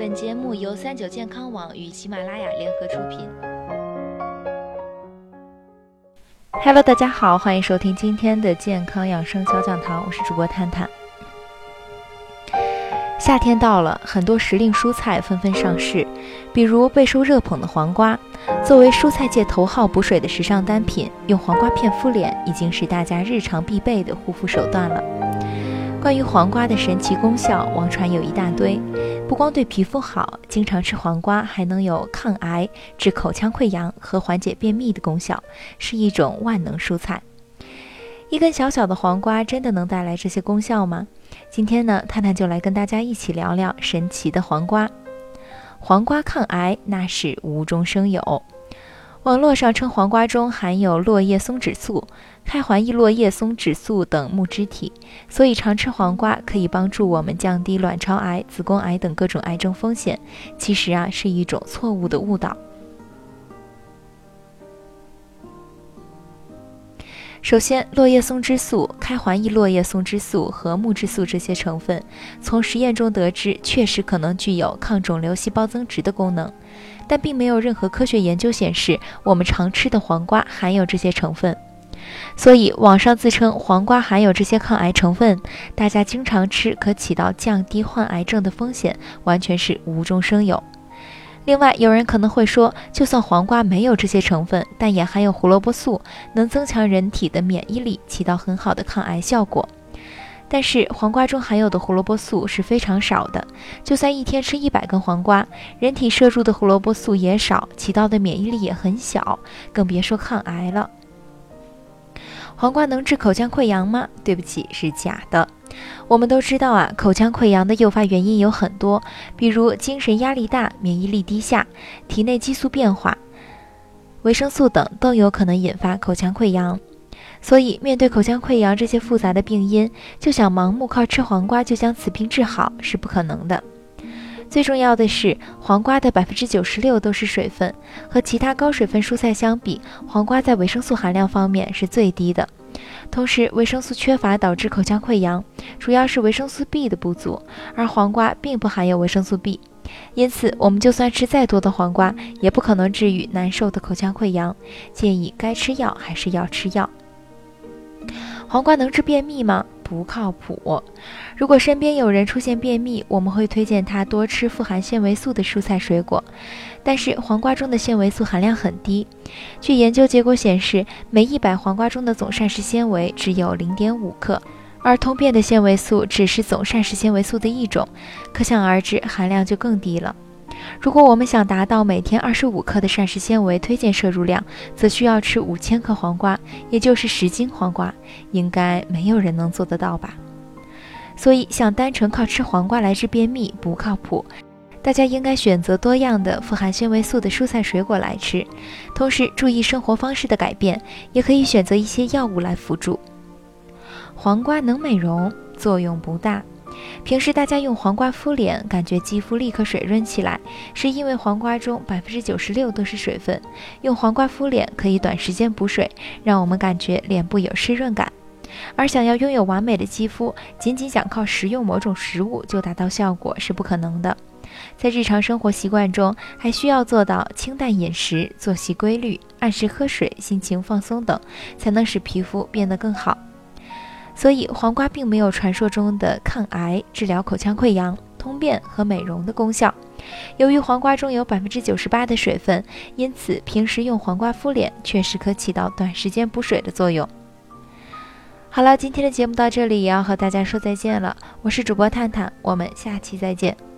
本节目由三九健康网与喜马拉雅联合出品。Hello，大家好，欢迎收听今天的健康养生小讲堂，我是主播探探。夏天到了，很多时令蔬菜纷纷上市，比如备受热捧的黄瓜。作为蔬菜界头号补水的时尚单品，用黄瓜片敷脸已经是大家日常必备的护肤手段了。关于黄瓜的神奇功效，网传有一大堆，不光对皮肤好，经常吃黄瓜还能有抗癌、治口腔溃疡和缓解便秘的功效，是一种万能蔬菜。一根小小的黄瓜真的能带来这些功效吗？今天呢，探探就来跟大家一起聊聊神奇的黄瓜。黄瓜抗癌那是无中生有。网络上称黄瓜中含有落叶松脂素、开环异落叶松脂素等木质体，所以常吃黄瓜可以帮助我们降低卵巢癌、子宫癌等各种癌症风险。其实啊，是一种错误的误导。首先，落叶松脂素、开环异落叶松脂素和木质素这些成分，从实验中得知确实可能具有抗肿瘤细胞增殖的功能，但并没有任何科学研究显示我们常吃的黄瓜含有这些成分。所以，网上自称黄瓜含有这些抗癌成分，大家经常吃可起到降低患癌症的风险，完全是无中生有。另外，有人可能会说，就算黄瓜没有这些成分，但也含有胡萝卜素，能增强人体的免疫力，起到很好的抗癌效果。但是，黄瓜中含有的胡萝卜素是非常少的，就算一天吃一百根黄瓜，人体摄入的胡萝卜素也少，起到的免疫力也很小，更别说抗癌了。黄瓜能治口腔溃疡吗？对不起，是假的。我们都知道啊，口腔溃疡的诱发原因有很多，比如精神压力大、免疫力低下、体内激素变化、维生素等都有可能引发口腔溃疡。所以，面对口腔溃疡这些复杂的病因，就想盲目靠吃黄瓜就将此病治好是不可能的。最重要的是，黄瓜的百分之九十六都是水分，和其他高水分蔬菜相比，黄瓜在维生素含量方面是最低的。同时，维生素缺乏导致口腔溃疡，主要是维生素 B 的不足，而黄瓜并不含有维生素 B，因此我们就算吃再多的黄瓜，也不可能治愈难受的口腔溃疡。建议该吃药还是要吃药。黄瓜能治便秘吗？不靠谱。如果身边有人出现便秘，我们会推荐他多吃富含纤维素的蔬菜水果。但是黄瓜中的纤维素含量很低，据研究结果显示，每一百黄瓜中的总膳食纤维只有零点五克，而通便的纤维素只是总膳食纤维素的一种，可想而知含量就更低了。如果我们想达到每天二十五克的膳食纤维推荐摄入量，则需要吃五千克黄瓜，也就是十斤黄瓜，应该没有人能做得到吧？所以想单纯靠吃黄瓜来治便秘不靠谱，大家应该选择多样的富含纤维素的蔬菜水果来吃，同时注意生活方式的改变，也可以选择一些药物来辅助。黄瓜能美容，作用不大。平时大家用黄瓜敷脸，感觉肌肤立刻水润起来，是因为黄瓜中百分之九十六都是水分。用黄瓜敷脸可以短时间补水，让我们感觉脸部有湿润感。而想要拥有完美的肌肤，仅仅想靠食用某种食物就达到效果是不可能的。在日常生活习惯中，还需要做到清淡饮食、作息规律、按时喝水、心情放松等，才能使皮肤变得更好。所以，黄瓜并没有传说中的抗癌、治疗口腔溃疡、通便和美容的功效。由于黄瓜中有百分之九十八的水分，因此平时用黄瓜敷脸确实可起到短时间补水的作用。好了，今天的节目到这里也要和大家说再见了。我是主播探探，我们下期再见。